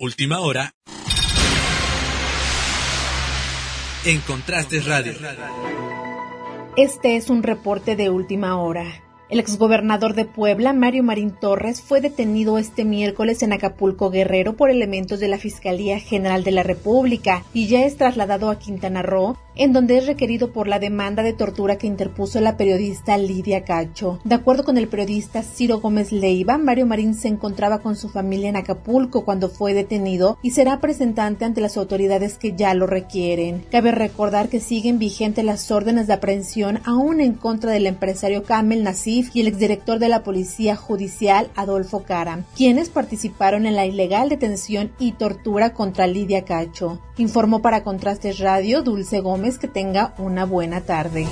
Última hora. En Contrastes Radio. Este es un reporte de última hora. El exgobernador de Puebla, Mario Marín Torres, fue detenido este miércoles en Acapulco Guerrero por elementos de la Fiscalía General de la República y ya es trasladado a Quintana Roo, en donde es requerido por la demanda de tortura que interpuso la periodista Lidia Cacho. De acuerdo con el periodista Ciro Gómez Leiva, Mario Marín se encontraba con su familia en Acapulco cuando fue detenido y será presentante ante las autoridades que ya lo requieren. Cabe recordar que siguen vigentes las órdenes de aprehensión aún en contra del empresario Kamel Y el exdirector de la Policía Judicial, Adolfo Cara, quienes participaron en la ilegal detención y tortura contra Lidia Cacho. Informó para Contrastes Radio Dulce Gómez que tenga una buena tarde.